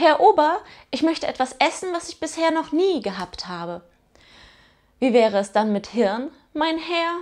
Herr Ober, ich möchte etwas essen, was ich bisher noch nie gehabt habe. Wie wäre es dann mit Hirn, mein Herr?